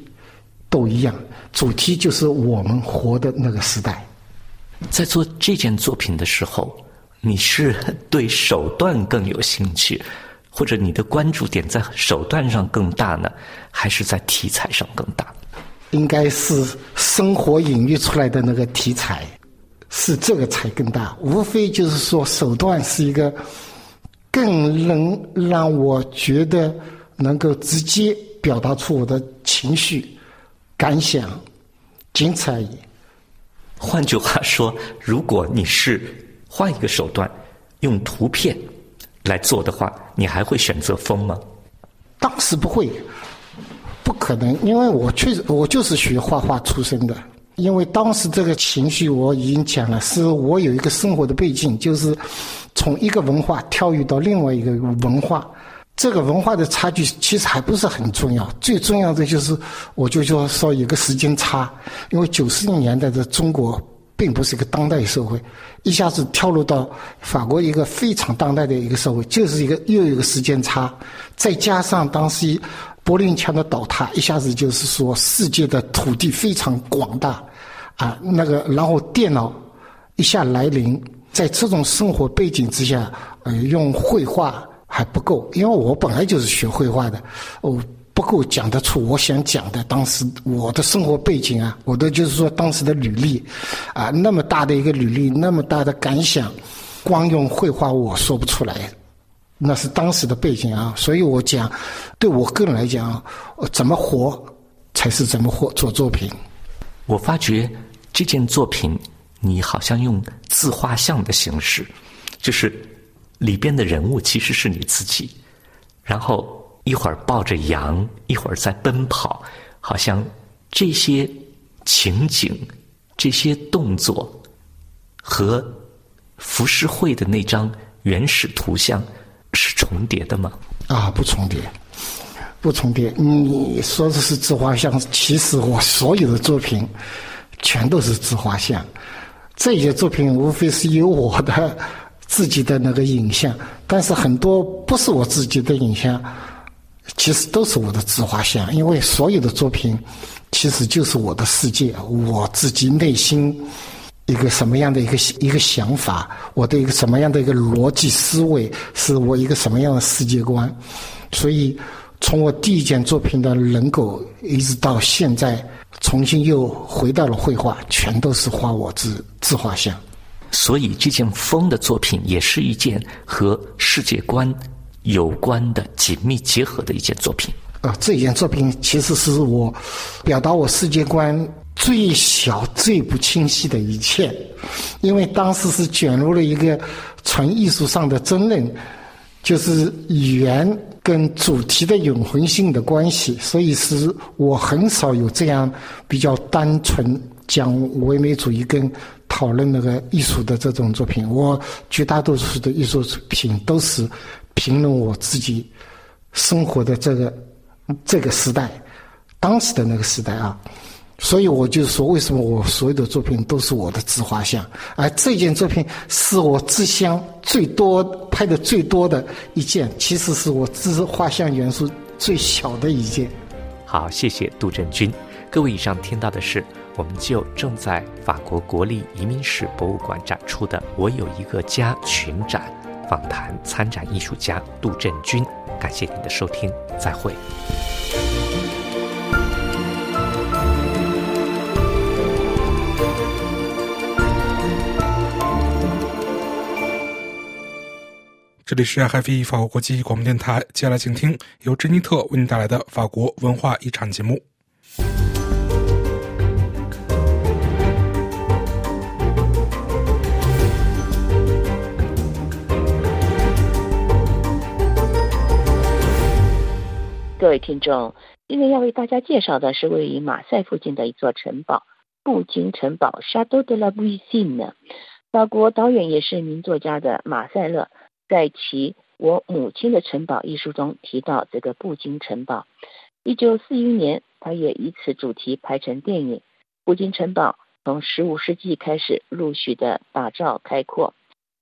都一样。主题就是我们活的那个时代。在做这件作品的时候，你是对手段更有兴趣，或者你的关注点在手段上更大呢，还是在题材上更大？应该是生活隐喻出来的那个题材，是这个才更大。无非就是说手段是一个更能让我觉得能够直接表达出我的情绪、感想，仅此而已。换句话说，如果你是换一个手段，用图片来做的话，你还会选择风吗？当时不会。可能，因为我确实我就是学画画出身的。因为当时这个情绪我已经讲了，是我有一个生活的背景，就是从一个文化跳跃到另外一个文化，这个文化的差距其实还不是很重要，最重要的就是我就说说有个时间差，因为九十年代的中国并不是一个当代社会，一下子跳入到法国一个非常当代的一个社会，就是一个又有一个时间差，再加上当时柏林墙的倒塌，一下子就是说世界的土地非常广大，啊，那个然后电脑一下来临，在这种生活背景之下，呃，用绘画。还不够，因为我本来就是学绘画的，我不够讲得出我想讲的。当时我的生活背景啊，我的就是说当时的履历，啊，那么大的一个履历，那么大的感想，光用绘画我说不出来，那是当时的背景啊。所以我讲，对我个人来讲，怎么活才是怎么活做作品。我发觉这件作品，你好像用自画像的形式，就是。里边的人物其实是你自己，然后一会儿抱着羊，一会儿在奔跑，好像这些情景、这些动作和浮世绘的那张原始图像是重叠的吗？啊，不重叠，不重叠。你说的是自画像，其实我所有的作品全都是自画像，这些作品无非是有我的。自己的那个影像，但是很多不是我自己的影像，其实都是我的自画像。因为所有的作品，其实就是我的世界，我自己内心一个什么样的一个一个想法，我的一个什么样的一个逻辑思维，是我一个什么样的世界观。所以，从我第一件作品的人狗，一直到现在，重新又回到了绘画，全都是画我自自画像。所以，这件风的作品也是一件和世界观有关的紧密结合的一件作品。啊，这件作品其实是我表达我世界观最小、最不清晰的一切，因为当时是卷入了一个纯艺术上的争论，就是语言跟主题的永恒性的关系，所以是我很少有这样比较单纯讲唯美主义跟。讨论那个艺术的这种作品，我绝大多数的艺术品都是评论我自己生活的这个这个时代，当时的那个时代啊。所以我就说，为什么我所有的作品都是我的自画像？而这件作品是我自相最多拍的最多的一件，其实是我自画像元素最小的一件。好，谢谢杜振军。各位，以上听到的是。我们就正在法国国立移民史博物馆展出的《我有一个家》群展，访谈参展艺术家杜振军。感谢您的收听，再会。这里是 FI 法国国际广播电台，接下来请听由珍妮特为您带来的法国文化遗产节目。各位听众，今天要为大家介绍的是位于马赛附近的一座城堡——布金城堡 （Chateau de la Buisine）。法国导演也是名作家的马赛勒，在其《我母亲的城堡》一书中提到这个布金城堡。一九四一年，他也以此主题拍成电影。布金城堡从十五世纪开始陆续的打造开阔。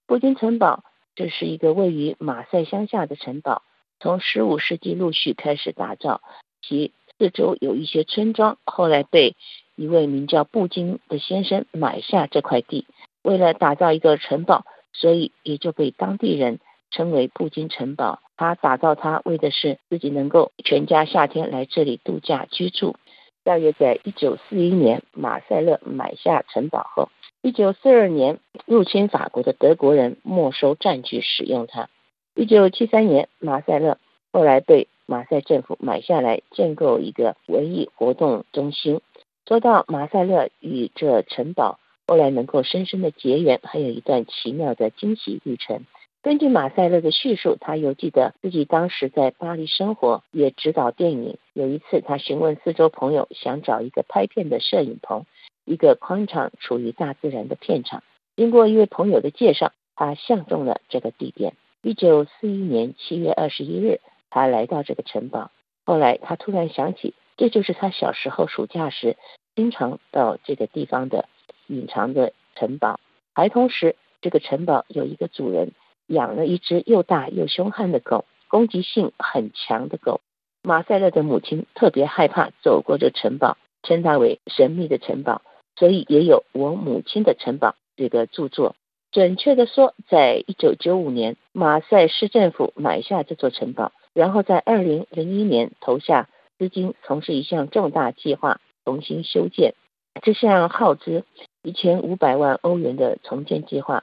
布金城堡这是一个位于马赛乡下的城堡。从十五世纪陆续开始打造，其四周有一些村庄，后来被一位名叫布金的先生买下这块地，为了打造一个城堡，所以也就被当地人称为布金城堡。他打造它为的是自己能够全家夏天来这里度假居住。大约在一九四一年，马塞勒买下城堡后，一九四二年入侵法国的德国人没收占据使用它。一九七三年，马塞勒后来被马赛政府买下来，建构一个文艺活动中心。说到马塞勒与这城堡后来能够深深的结缘，还有一段奇妙的惊喜历程。根据马塞勒的叙述，他又记得自己当时在巴黎生活，也指导电影。有一次，他询问四周朋友，想找一个拍片的摄影棚，一个宽敞、处于大自然的片场。经过一位朋友的介绍，他相中了这个地点。一九四一年七月二十一日，他来到这个城堡。后来他突然想起，这就是他小时候暑假时经常到这个地方的隐藏的城堡。孩童时，这个城堡有一个主人养了一只又大又凶悍的狗，攻击性很强的狗。马塞勒的母亲特别害怕走过这城堡，称它为神秘的城堡，所以也有我母亲的城堡这个著作。准确的说，在一九九五年，马赛市政府买下这座城堡。然后在二零零一年投下资金，从事一项重大计划，重新修建。这项耗资一千五百万欧元的重建计划，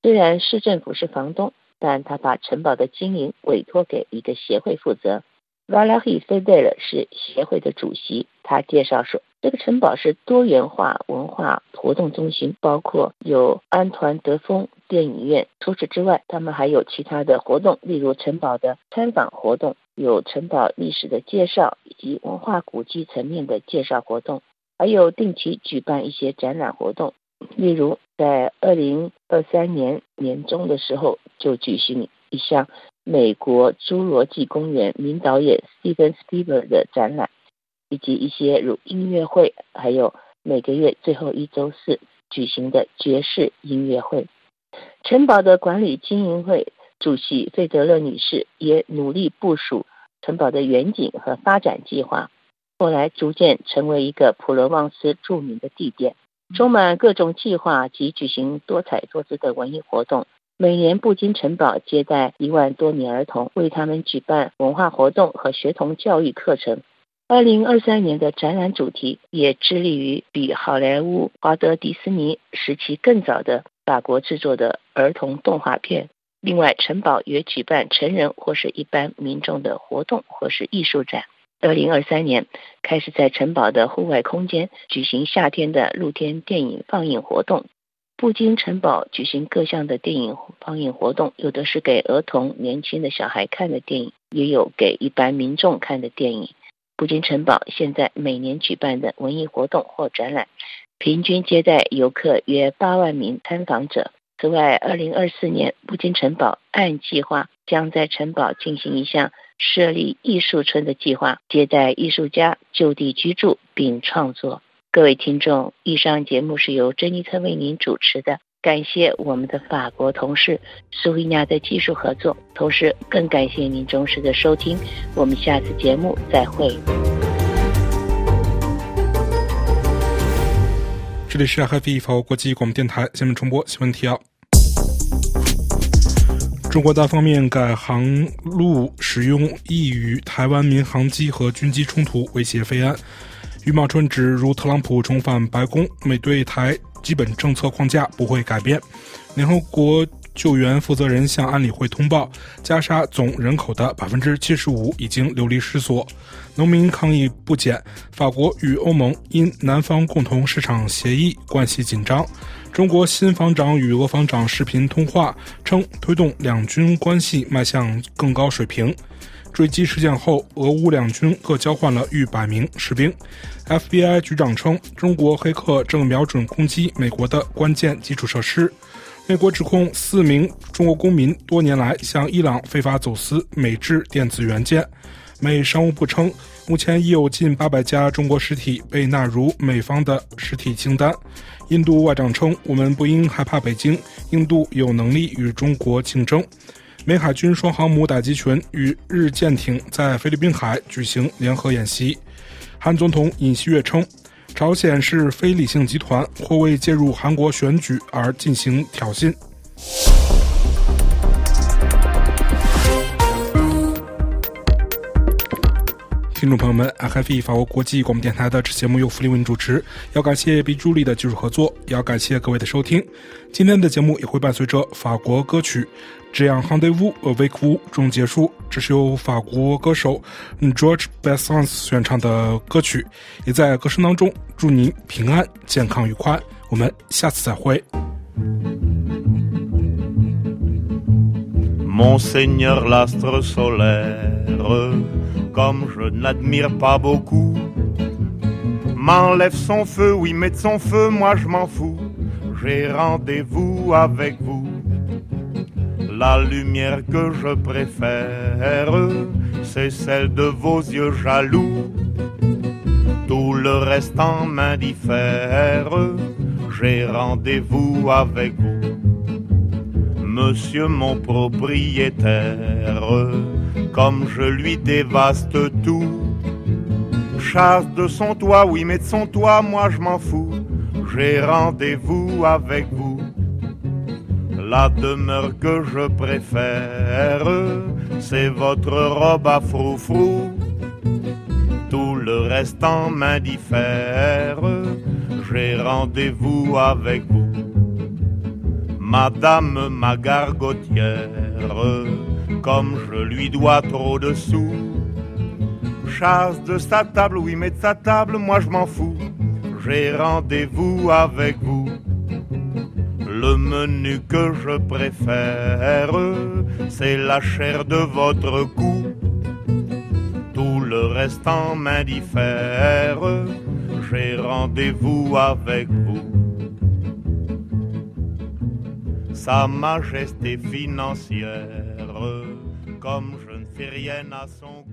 虽然市政府是房东，但他把城堡的经营委托给一个协会负责。Valery Fedel 是协会的主席，他介绍说。这个城堡是多元化文化活动中心，包括有安团德丰电影院。除此之外，他们还有其他的活动，例如城堡的参访活动，有城堡历史的介绍以及文化古迹层面的介绍活动，还有定期举办一些展览活动。例如，在二零二三年年中的时候，就举行一项美国侏罗纪公园名导演 Steven s p i e l e r 的展览。以及一些如音乐会，还有每个月最后一周四举行的爵士音乐会。城堡的管理经营会主席费德勒女士也努力部署城堡的远景和发展计划，后来逐渐成为一个普罗旺斯著名的地点，充满各种计划及举行多彩多姿的文艺活动。每年布金城堡接待一万多名儿童，为他们举办文化活动和学童教育课程。二零二三年的展览主题也致力于比好莱坞、华德迪斯尼时期更早的法国制作的儿童动画片。另外，城堡也举办成人或是一般民众的活动或是艺术展。二零二三年开始在城堡的户外空间举行夏天的露天电影放映活动。布金城堡举行各项的电影放映活动，有的是给儿童、年轻的小孩看的电影，也有给一般民众看的电影。布金城堡现在每年举办的文艺活动或展览，平均接待游客约八万名参访者。此外，二零二四年布金城堡按计划将在城堡进行一项设立艺术村的计划，接待艺术家就地居住并创作。各位听众，以上节目是由珍妮特为您主持的。感谢我们的法国同事苏维亚的技术合作，同时更感谢您忠实的收听。我们下次节目再会。这里是 Happy 法国国际广播电台新闻重播新闻提要：中国单方面改航路使用易与台湾民航机和军机冲突，威胁飞安。余茂春指，如特朗普重返白宫，美对台。基本政策框架不会改变。联合国救援负责人向安理会通报，加沙总人口的百分之七十五已经流离失所。农民抗议不减。法国与欧盟因南方共同市场协议关系紧张。中国新防长与俄防长视频通话，称推动两军关系迈向更高水平。坠机事件后，俄乌两军各交换了逾百名士兵。FBI 局长称，中国黑客正瞄准攻击美国的关键基础设施。美国指控四名中国公民多年来向伊朗非法走私美制电子元件。美商务部称，目前已有近八百家中国实体被纳入美方的实体清单。印度外长称，我们不应害怕北京，印度有能力与中国竞争。美海军双航母打击群与日舰艇在菲律宾海举行联合演习。韩总统尹锡悦称，朝鲜是非理性集团，或为介入韩国选举而进行挑衅。听众朋友们，FFE 法国国际广播电台的这节目由福利为您主持，要感谢 B 助力的技术合作，也要感谢各位的收听。今天的节目也会伴随着法国歌曲《这样 Rendezvous avec vous》中结束，这是由法国歌手 George Brassens 选唱的歌曲，也在歌声当中祝您平安、健康、愉快。我们下次再会。Monseigneur l'astre solaire。Comme je n'admire pas beaucoup. M'enlève son feu, oui, met son feu, moi je m'en fous. J'ai rendez-vous avec vous. La lumière que je préfère, c'est celle de vos yeux jaloux. Tout le reste en main diffère, j'ai rendez-vous avec vous. Monsieur mon propriétaire, comme je lui dévaste tout. Chasse de son toit, oui mais de son toit, moi je m'en fous. J'ai rendez-vous avec vous. La demeure que je préfère, c'est votre robe à froufrou. Tout le reste en main diffère, j'ai rendez-vous avec vous. Madame ma gargotière, comme je lui dois trop de sous. Chasse de sa table, oui mais de sa table, moi je m'en fous. J'ai rendez-vous avec vous. Le menu que je préfère, c'est la chair de votre cou. Tout le reste en main diffère, j'ai rendez-vous avec vous. Sa majesté financière, comme je ne fais rien à son